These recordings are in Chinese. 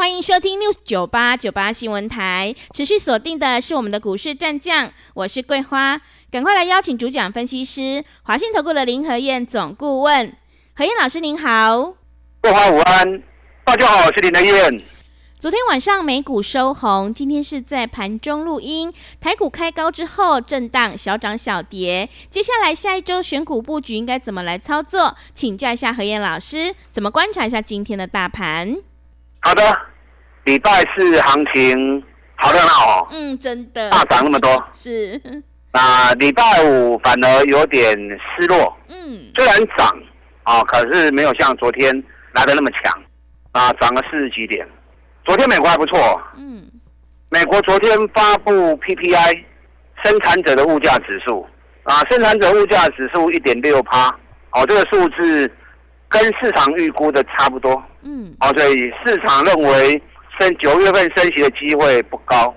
欢迎收听 News 九八九八新闻台，持续锁定的是我们的股市战将，我是桂花，赶快来邀请主讲分析师华信投顾的林和燕总顾问，何燕老师您好，桂花午安，大家好，我是林和燕。昨天晚上美股收红，今天是在盘中录音，台股开高之后震荡小涨小跌，接下来下一周选股布局应该怎么来操作？请教一下何燕老师，怎么观察一下今天的大盘？好的。礼拜四行情好热闹哦，嗯，真的。大涨那么多，是。那礼拜五反而有点失落，嗯，虽然涨啊，可是没有像昨天来的那么强，啊，涨了四十几点。昨天美国还不错，嗯，美国昨天发布 PPI 生产者的物价指数，啊，生产者物价指数一点六趴，哦，这个数字跟市场预估的差不多，嗯，哦，所以市场认为。升九月份升息的机会不高，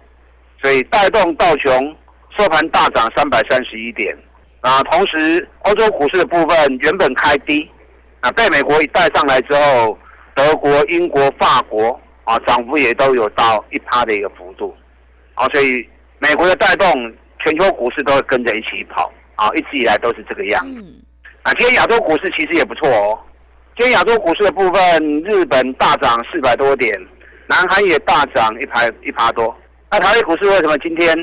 所以带动道琼收盘大涨三百三十一点。啊，同时欧洲股市的部分原本开低，啊，被美国一带上来之后，德国、英国、法国啊，涨幅也都有到一趴的一个幅度。啊，所以美国的带动，全球股市都会跟着一起跑。啊，一直以来都是这个样子。啊，今天亚洲股市其实也不错哦。今天亚洲股市的部分，日本大涨四百多点。南韩也大涨一排一趴多，那台北股市为什么今天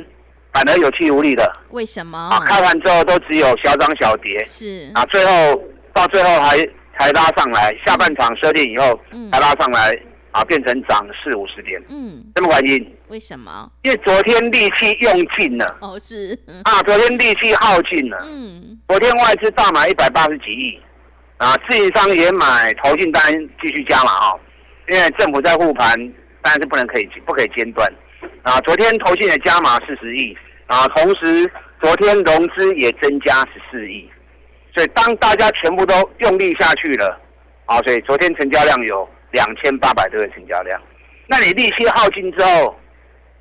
反而有气无力的？为什么？啊，开盘之后都只有小涨小跌，是啊，最后到最后还才拉上来，下半场设定以后才拉上来，啊，变成涨四五十点，嗯，什么原因？为什么？因为昨天力气用尽了，哦，是啊，昨天力气耗尽了，嗯，昨天外资大买一百八十几亿，啊，自营商也买，投信单继续加嘛，哈。因为政府在护盘，当然是不能可以不可以间断啊！昨天投信的加码四十亿啊，同时昨天融资也增加十四亿，所以当大家全部都用力下去了啊，所以昨天成交量有两千八百多个成交量。那你利息耗尽之后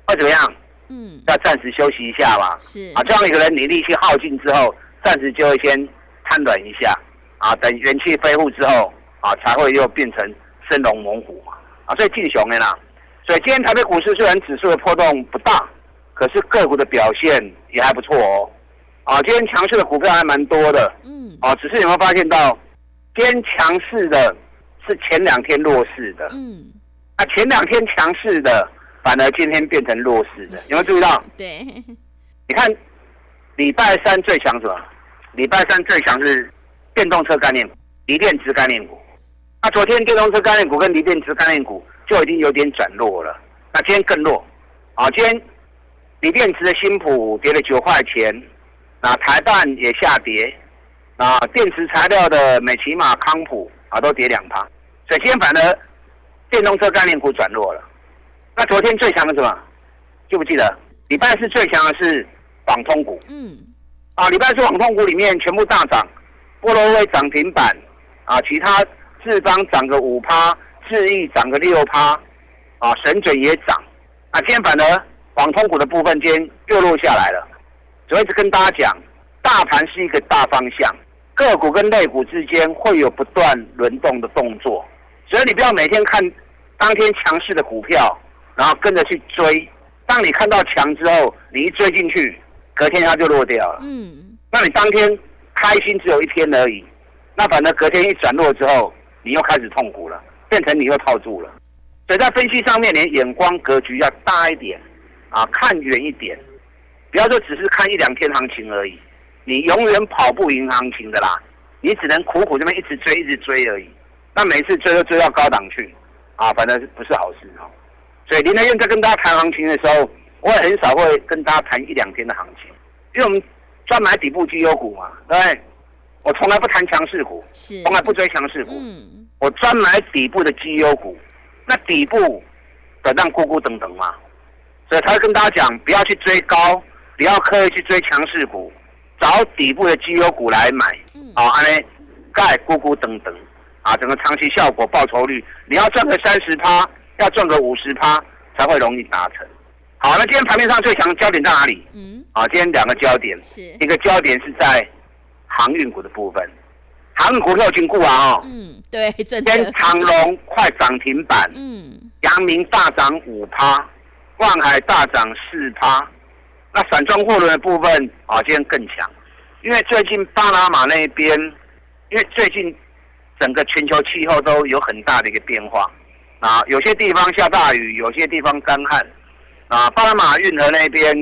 会怎么样？嗯，要暂时休息一下吧。是啊，这样一个人你利息耗尽之后，暂时就会先瘫软一下啊，等元气恢复之后啊，才会又变成。生龙猛虎嘛，啊，所以进熊的啦，所以今天台北股市虽然指数的波动不大，可是个股的表现也还不错哦，啊，今天强势的股票还蛮多的，嗯，啊，只是有没有发现到，今天强势的是前两天弱势的，嗯，啊，前两天强势的反而今天变成弱势的，有没有注意到？对，你看礼拜三最强什么？礼拜三最强是电动车概念股、锂电池概念股。那昨天电动车概念股跟锂电池概念股就已经有点转弱了，那今天更弱，啊，今天锂电池的新普跌了九块钱，那台半也下跌，啊，电池材料的美骑马、康普啊都跌两趴，所以今天反而电动车概念股转弱了。那昨天最强的什么？记不记得？礼拜四最强的是网通股，嗯，啊，礼拜四网通股里面全部大涨，波罗威涨停板，啊，其他。智邦涨个五趴，智毅涨个六趴，啊，神准也涨，啊，今天反而网通股的部分今天又落下来了。所以一直跟大家讲，大盘是一个大方向，个股跟类股之间会有不断轮动的动作，所以你不要每天看当天强势的股票，然后跟着去追。当你看到强之后，你一追进去，隔天它就落掉了。嗯，那你当天开心只有一天而已，那反正隔天一转弱之后。你又开始痛苦了，变成你又套住了，所以在分析上面，你眼光格局要大一点，啊，看远一点，不要说只是看一两天行情而已，你永远跑不赢行情的啦，你只能苦苦这边一直追，一直追而已，那每次追都追到高档去，啊，反正是不是好事哈。所以林德燕在跟大家谈行情的时候，我也很少会跟大家谈一两天的行情，因为我们专买底部绩优股嘛，对不对？我从来不谈强势股，是从来不追强势股。嗯，我专买底部的绩优股，那底部的让咕咕等等嘛，所以他会跟大家讲，不要去追高，不要刻意去追强势股，找底部的绩优股来买，啊，安尼盖咕咕等等，啊，整个长期效果报酬率，你要赚个三十趴，要赚个五十趴才会容易达成。好，那今天盘面上最强焦点在哪里？嗯，啊，今天两个焦点，是。一个焦点是在航运股的部分，航运股票经过啊，哦，嗯，对，真今天的，长隆快涨停板，嗯，阳明大涨五趴，万海大涨四趴。那散装货轮的部分啊，今天更强，因为最近巴拿马那边，因为最近整个全球气候都有很大的一个变化。啊，有些地方下大雨，有些地方干旱啊。巴拿马运河那边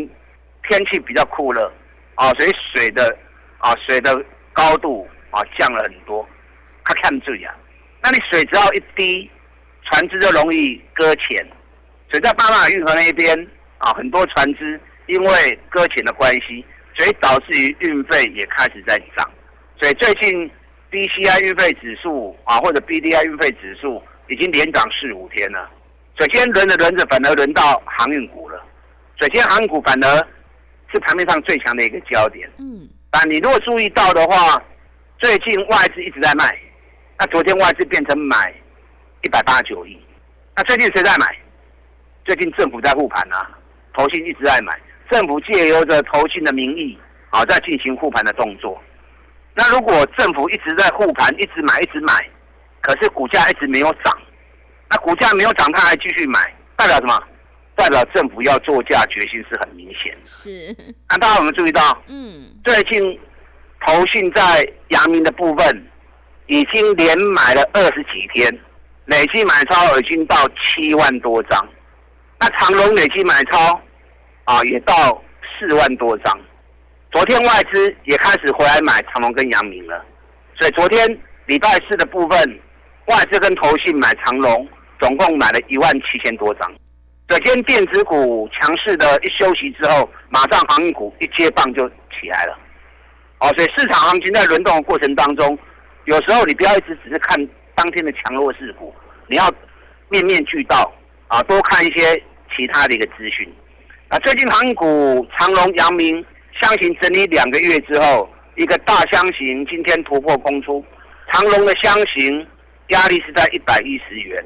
天气比较酷热啊，所以水的啊水的高度啊降了很多，它看注意啊。那你水只要一低，船只就容易搁浅，所以在巴拿马运河那边啊，很多船只因为搁浅的关系，所以导致于运费也开始在涨。所以最近 BCI 运费指数啊，或者 BDI 运费指数已经连涨四五天了。所以今天轮着轮着，反而轮到航运股了。首先航运股反而是盘面上最强的一个焦点。嗯，但你如果注意到的话，最近外资一直在卖，那昨天外资变成买一百八十九亿，那最近谁在买？最近政府在护盘啊，投信一直在买，政府借由着投信的名义啊，在进行护盘的动作。那如果政府一直在护盘，一直买，一直买，可是股价一直没有涨，那股价没有涨，他还继续买，代表什么？代表政府要作价决心是很明显。是，那大家有没有注意到？嗯，最近投信在阳明的部分已经连买了二十几天，累计买超已经到七万多张。那长隆累计买超啊也到四万多张。昨天外资也开始回来买长隆跟阳明了，所以昨天礼拜四的部分，外资跟投信买长隆，总共买了一万七千多张。所以今天电子股强势的一休息之后，马上航运股一接棒就起来了。哦，所以市场行情在轮动的过程当中，有时候你不要一直只是看当天的强弱势股，你要面面俱到啊，多看一些其他的一个资讯。啊，最近航运股长隆、阳明箱型整理两个月之后，一个大箱型今天突破攻出，长隆的箱型压力是在一百一十元。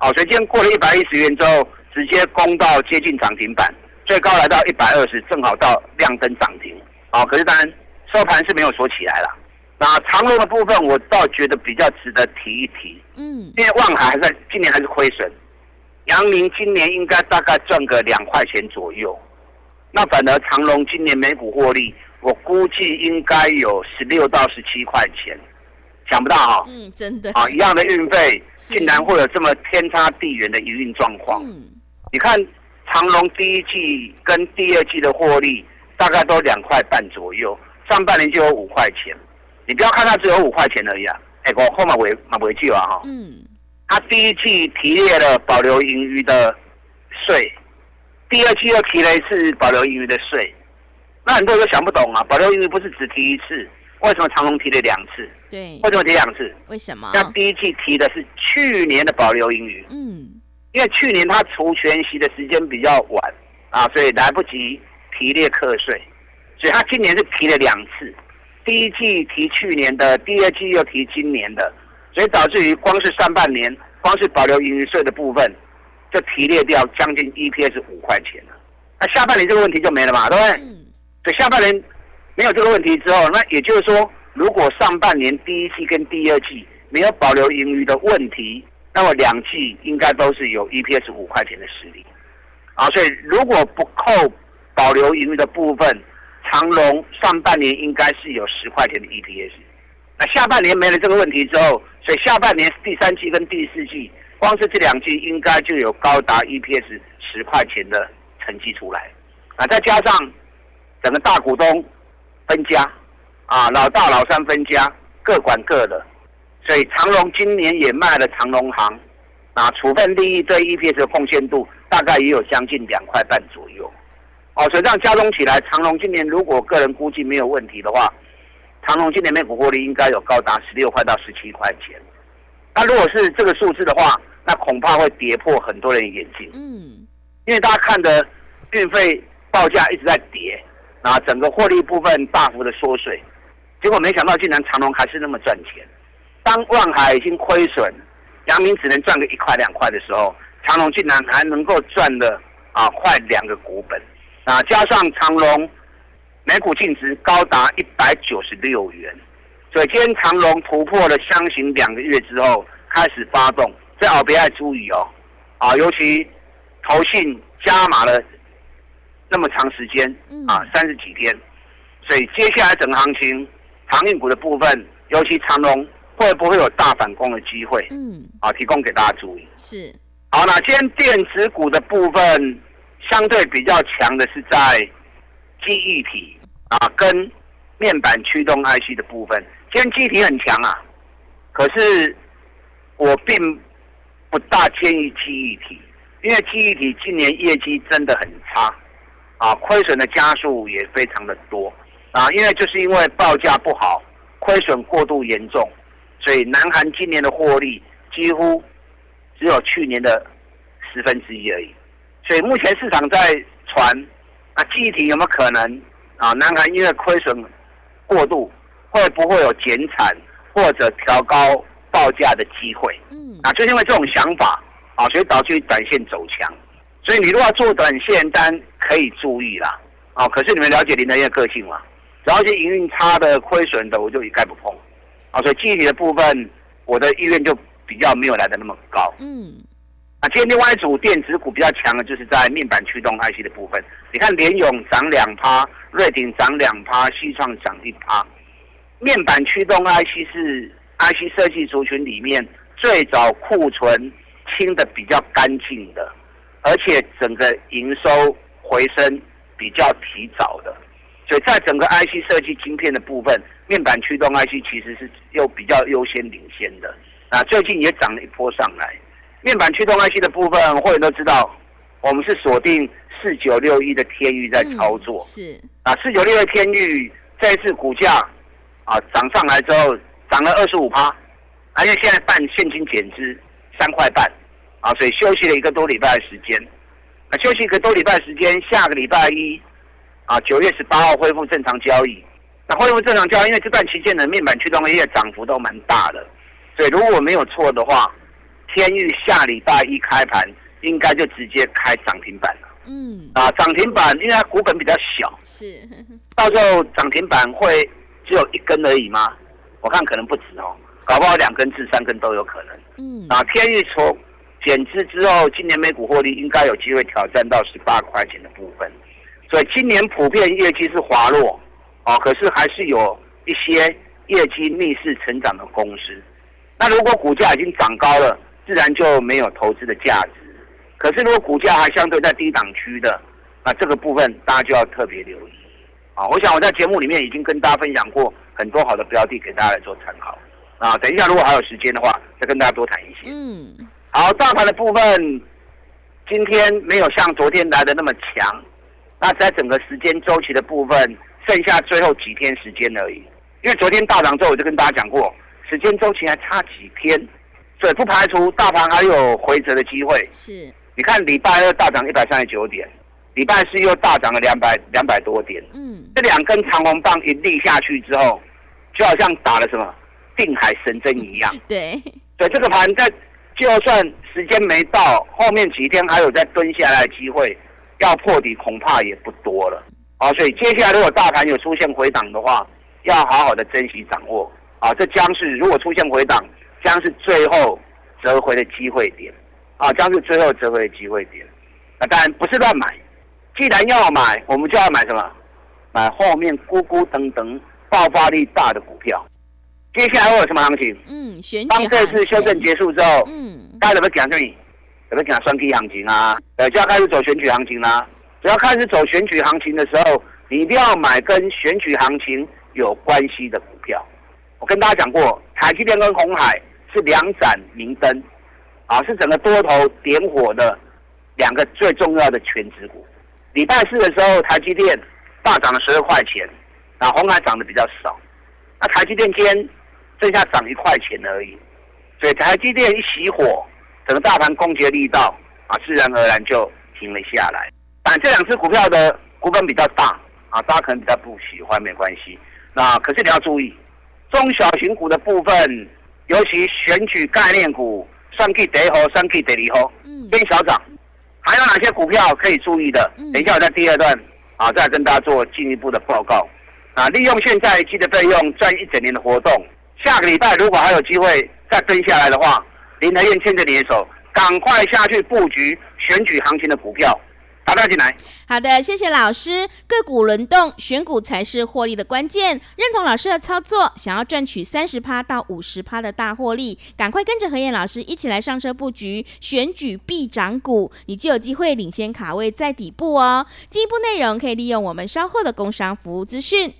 哦，所以今天过了一百一十元之后，直接攻到接近涨停板，最高来到一百二十，正好到亮灯涨停。啊、可是当然收盘是没有锁起来了。那长隆的部分，我倒觉得比较值得提一提，嗯，因为望海还在今年还是亏损，阳明今年应该大概赚个两块钱左右，那反而长隆今年每股获利，我估计应该有十六到十七块钱，想不到哈、嗯，真的，啊，一样的运费，竟然会有这么天差地远的营运状况。嗯，你看长隆第一季跟第二季的获利大概都两块半左右，上半年就有五块钱。你不要看它只有五块钱而已啊，哎，我后面回马尾记啊哈，嗯，它第一季提列了保留盈余的税，第二季又提了一次保留盈余的税，那很多人都想不懂啊，保留盈余不是只提一次，为什么长隆提了两次？对，为什么提两次？为什么？那第一季提的是去年的保留盈余，嗯，因为去年它除权息的时间比较晚啊，所以来不及提列课税，所以它今年是提了两次，第一季提去年的，第二季又提今年的，所以导致于光是上半年，光是保留盈余税的部分，就提列掉将近 EPS 五块钱了。那下半年这个问题就没了嘛，对不对？嗯，所以下半年没有这个问题之后，那也就是说，如果上半年第一季跟第二季没有保留盈余的问题，那么两季应该都是有 EPS 五块钱的实力啊。所以如果不扣保留盈余的部分，长隆上半年应该是有十块钱的 EPS。那下半年没了这个问题之后，所以下半年第三季跟第四季，光是这两季应该就有高达 EPS 十块钱的成绩出来啊，再加上整个大股东分家啊，老大老三分家，各管各的，所以长隆今年也卖了长隆行啊，处分利益对 EPS 的贡献度大概也有将近两块半左右。哦，所以这样加总起来，长隆今年如果个人估计没有问题的话，长隆今年每股获利应该有高达十六块到十七块钱。那如果是这个数字的话，那恐怕会跌破很多人的眼镜。嗯，因为大家看的运费报价一直在跌，啊，整个获利部分大幅的缩水，结果没想到竟然长隆还是那么赚钱。当万海已经亏损，阳明只能赚个一块两块的时候，长隆竟然还能够赚的啊快两个股本啊，加上长隆每股净值高达一百九十六元，所以今天长隆突破了箱型两个月之后开始发动，这好别爱注意哦，啊，尤其投信加码了那么长时间啊，三十几天，所以接下来整个行情，航运股的部分，尤其长龙。会不会有大反攻的机会？嗯，啊，提供给大家注意。是，好，那今天电子股的部分相对比较强的是在记忆体啊，跟面板驱动 IC 的部分。今天记忆体很强啊，可是我并不大建议记忆体，因为记忆体今年业绩真的很差啊，亏损的加速也非常的多啊，因为就是因为报价不好，亏损过度严重。所以，南韩今年的获利几乎只有去年的十分之一而已。所以目前市场在传，啊，记忆体有没有可能啊？南韩因为亏损过度，会不会有减产或者调高报价的机会？嗯，啊，就因为这种想法啊，所以导致短线走强。所以你如果要做短线单，可以注意啦。啊，可是你们了解林德燕个性嘛？只要是营运差的、亏损的，我就一概不碰。啊，所以记忆体的部分，我的意愿就比较没有来的那么高。嗯，啊，今天另外一组电子股比较强的，就是在面板驱动 IC 的部分。你看联勇涨两趴，瑞鼎涨两趴，西创涨一趴。面板驱动 IC 是 IC 设计族群里面最早库存清的比较干净的，而且整个营收回升比较提早的。所以在整个 IC 设计晶片的部分。面板驱动 IC 其实是又比较优先领先的啊，最近也涨了一波上来。面板驱动 IC 的部分，会员都知道，我们是锁定四九六一的天域在操作。是啊，四九六的天域这一次股价啊涨上来之后，涨了二十五趴，而且现在办现金减资三块半啊，所以休息了一个多礼拜的时间。啊，休息一个多礼拜时间，下个礼拜一啊九月十八号恢复正常交易。那恢复正常交易，因为这段期间的面板驱动业涨幅都蛮大的，所以如果没有错的话，天域下礼拜一开盘应该就直接开涨停板了。嗯，啊，涨停板，因为它股本比较小，是，到时候涨停板会只有一根而已吗？我看可能不止哦，搞不好两根至三根都有可能。嗯，啊，天域从减资之后，今年每股获利应该有机会挑战到十八块钱的部分，所以今年普遍业绩是滑落。哦，可是还是有一些业绩逆势成长的公司。那如果股价已经涨高了，自然就没有投资的价值。可是如果股价还相对在低档区的，那这个部分大家就要特别留意。啊，我想我在节目里面已经跟大家分享过很多好的标的，给大家来做参考。啊，等一下如果还有时间的话，再跟大家多谈一些。嗯。好，大盘的部分今天没有像昨天来的那么强。那在整个时间周期的部分。剩下最后几天时间而已，因为昨天大涨之后，我就跟大家讲过，时间周期还差几天，所以不排除大盘还有回折的机会。是，你看礼拜二大涨一百三十九点，礼拜四又大涨了两百两百多点。嗯，这两根长红棒一立下去之后，就好像打了什么定海神针一样。对，所以这个盘在就算时间没到，后面几天还有再蹲下来的机会，要破底恐怕也不多了。啊，所以接下来如果大盘有出现回档的话，要好好的珍惜掌握啊！这将是如果出现回档，将是最后折回的机会点啊，将是最后折回的机会点。那当然不是乱买，既然要买，我们就要买什么？买后面咕咕噔噔爆发力大的股票。接下来会有什么行情？嗯，选当这次修正结束之后，嗯，大家怎么讲这里？怎么讲双 K 行情啊？呃，就要开始走选举行情啦。只要开始走选举行情的时候，你一定要买跟选举行情有关系的股票。我跟大家讲过，台积电跟红海是两盏明灯，啊，是整个多头点火的两个最重要的全值股。礼拜四的时候，台积电大涨了十二块钱，啊，红海涨得比较少。那台积电今天剩下涨一块钱而已，所以台积电一熄火，整个大盘攻击的力道啊，自然而然就停了下来。但这两只股票的股本比较大，啊，大家可能比较不喜欢，没关系。那可是你要注意，中小型股的部分，尤其选举概念股，上 K 第一号，上 K 第二号，嗯，偏小涨。还有哪些股票可以注意的？嗯等一下我在第二段啊，再跟大家做进一步的报告。啊，利用现在积的费用赚一整年的活动，下个礼拜如果还有机会再跟下来的话，林德燕牵着你的手，赶快下去布局选举行情的股票，打电话进来。好的，谢谢老师。个股轮动，选股才是获利的关键。认同老师的操作，想要赚取三十趴到五十趴的大获利，赶快跟着何燕老师一起来上车布局选举必涨股，你就有机会领先卡位在底部哦。进一步内容可以利用我们稍后的工商服务资讯。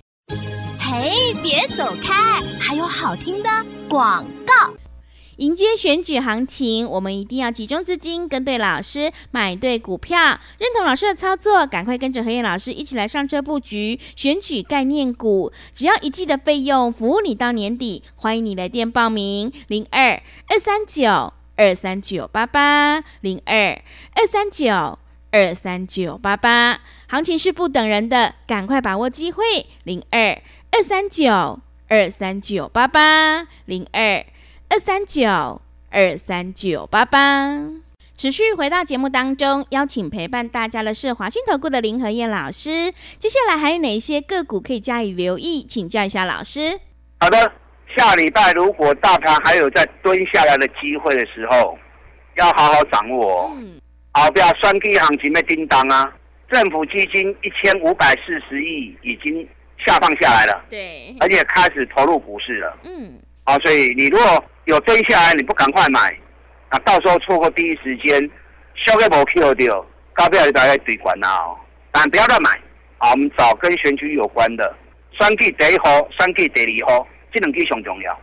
嘿，别走开，还有好听的广告。迎接选举行情，我们一定要集中资金，跟对老师，买对股票，认同老师的操作，赶快跟着何燕老师一起来上车布局选举概念股，只要一季的费用，服务你到年底。欢迎你来电报名：零二二三九二三九八八零二二三九二三九八八。行情是不等人的，赶快把握机会：零二二三九二三九八八零二。二三九二三九八八。持续回到节目当中，邀请陪伴大家的是华信投顾的林和燕老师。接下来还有哪一些个股可以加以留意？请教一下老师。好的，下礼拜如果大盘还有在蹲下来的机会的时候，要好好掌握。嗯，好，不要双 K 行情被叮当啊！政府基金一千五百四十亿已经下放下来了，对，而且开始投入股市了。嗯，啊，所以你如果有追下来，你不赶快买，啊，到时候错过第一时间，消费没 Q 掉，高标就大家对管啦哦。但不要乱买，啊，我们找跟选举有关的，三 K 第一号，三 K 第二号，这两支上重要。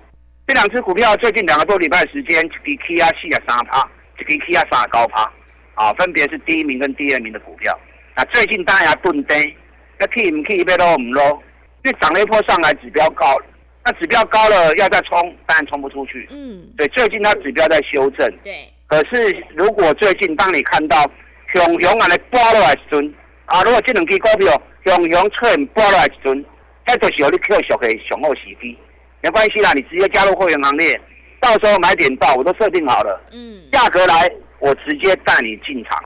这两只股票最近两个多礼拜时间，一支 K 啊四啊三趴，一支 K 啊三啊高趴，啊，分别是第一名跟第二名的股票。啊，最近当然要蹲低，那去唔去要落唔落？因为涨了一波上来，指标高了，那指标高了要再冲，当然冲不出去。嗯，对，最近它指标在修正，对，可是如果最近当你看到熊熊安尼拨落来时阵，啊，如果这两支股票熊熊出现拨落来时阵，那就是有你扣俗的上好时机。没关系啦，你直接加入会员行列，到时候买点到我都设定好了，嗯，价格来我直接带你进场。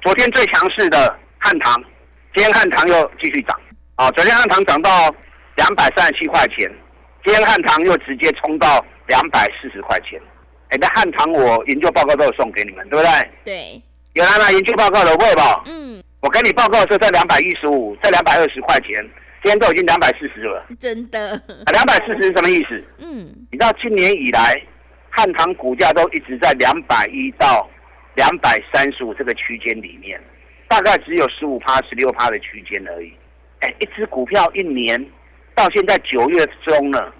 昨天最强势的汉唐，今天汉唐又继续涨，啊，昨天汉唐涨到两百三十七块钱，今天汉唐又直接冲到两百四十块钱。哎，那汉唐我研究报告都有送给你们，对不对？对，有拿拿研究报告的会吧？嗯，我跟你报告的时候在两百一十五，在两百二十块钱，今天都已经两百四十了。真的，啊，两百四十是什么意思？嗯，你知道今年以来，汉唐股价都一直在两百一到两百三十五这个区间里面，大概只有十五趴、十六趴的区间而已。哎，一只股票一年到现在九月中了，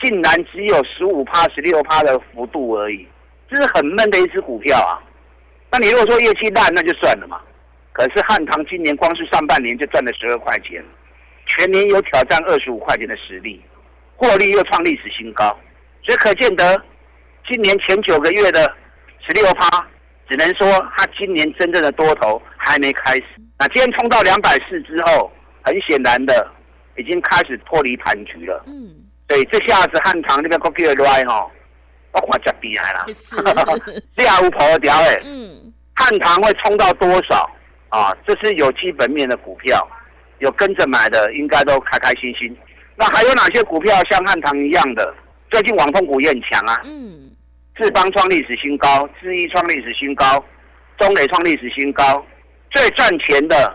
竟然只有十五趴、十六趴的幅度而已，这是很闷的一只股票啊。那你如果说业绩烂，那就算了嘛。可是汉唐今年光是上半年就赚了十二块钱，全年有挑战二十五块钱的实力，获利又创历史新高，所以可见得今年前九个月的十六趴，只能说它今年真正的多头还没开始。那今天冲到两百四之后，很显然的已经开始脱离盘局了。嗯，所以这下子汉唐那边国叫来哈，我看就厉害啦，是，下无跑掉哎。嗯，汉唐会冲到多少啊？这是有基本面的股票，有跟着买的，应该都开开心心。那还有哪些股票像汉唐一样的？最近网通股也很强啊，嗯，智邦创历史新高，智毅创历史新高，中磊创历史新高。最赚钱的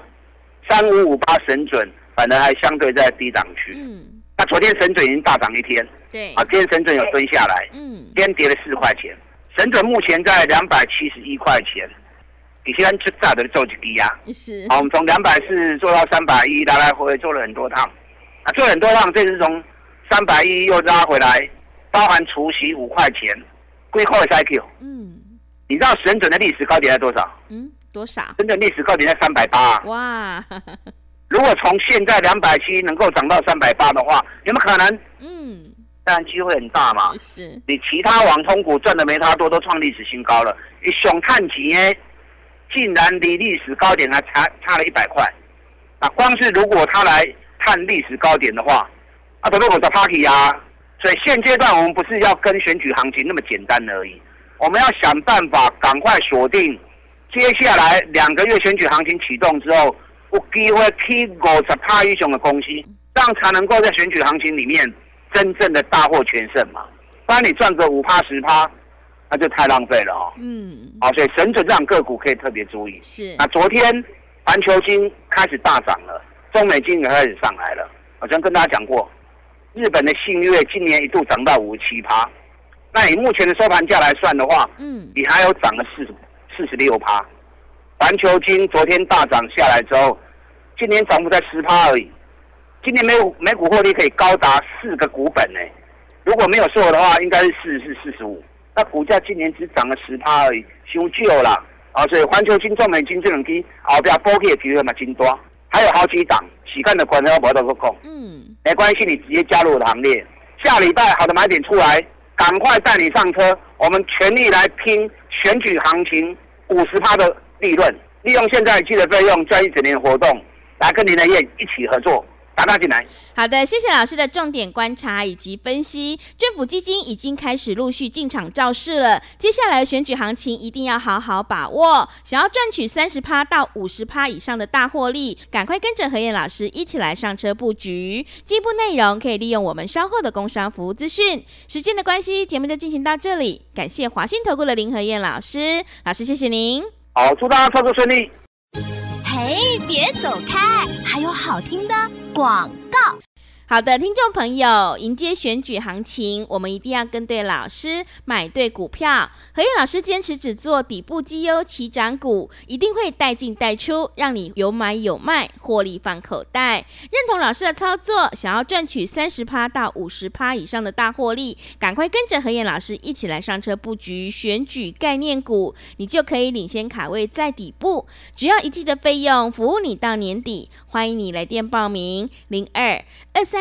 三五五八神准，反而还相对在低档区。嗯，那昨天神准已经大涨一天对啊，，今天神准有蹲下来，嗯，今天跌了四块钱，神准目前在两百七十一块钱。你现在最大的做几低呀？是，好，我们从两百四做到三百一，来来回回做了很多趟，啊，做了很多趟，这次从三百一又拉回来，包含除息五块钱，归扣 IQ。嗯，你知道神准的历史高点在多少？嗯，多少？真的历史高点在三百八。哇，如果从现在两百七能够涨到三百八的话，有没有可能？嗯，当然机会很大嘛。是，你其他网通股赚的没他多，都创历史新高了。你熊探级呢，竟然离历史高点还差差了一百块，那光是如果他来探历史高点的话，啊，都是我的 party 啊。所以现阶段我们不是要跟选举行情那么简单而已，我们要想办法赶快锁定接下来两个月选举行情启动之后，有机会去五十趴以上的公司，这样才能够在选举行情里面真正的大获全胜嘛。不然你赚个五趴十趴，那就太浪费了哦。嗯，好，所以神准这样个股可以特别注意。是那昨天环球金开始大涨了，中美金也开始上来了。我昨天跟大家讲过，日本的信越今年一度涨到五十七趴，那以目前的收盘价来算的话，嗯，你还有涨了四十四十六趴。环球金昨天大涨下来之后，今年涨幅在十趴而已。今年每股每股获利可以高达四个股本呢。如果没有错的话，应该是四十四、四十五。那股价今年只涨了十趴而已，修旧了啊！所以环球金、中美金这两支后边波也提了嘛金多，还有好几档，洗干的管要不到个空。嗯，没关系，你直接加入我的行列。下礼拜好的买点出来，赶快带你上车，我们全力来拼选举行情五十趴的利润，利用现在期的费用赚一整年的活动，来跟林德燕一起合作，打大进来。好的，谢谢老师的重点观察以及分析。政府基金已经开始陆续进场造势了，接下来选举行情一定要好好把握。想要赚取三十趴到五十趴以上的大获利，赶快跟着何燕老师一起来上车布局。进一步内容可以利用我们稍后的工商服务资讯。时间的关系，节目就进行到这里。感谢华信投顾的林何燕老师，老师谢谢您。好，祝大家操作顺利。哎，别走开，还有好听的广告。好的，听众朋友，迎接选举行情，我们一定要跟对老师，买对股票。何燕老师坚持只做底部绩优起涨股，一定会带进带出，让你有买有卖，获利放口袋。认同老师的操作，想要赚取三十趴到五十趴以上的大获利，赶快跟着何燕老师一起来上车布局选举概念股，你就可以领先卡位在底部。只要一季的费用，服务你到年底。欢迎你来电报名：零二二三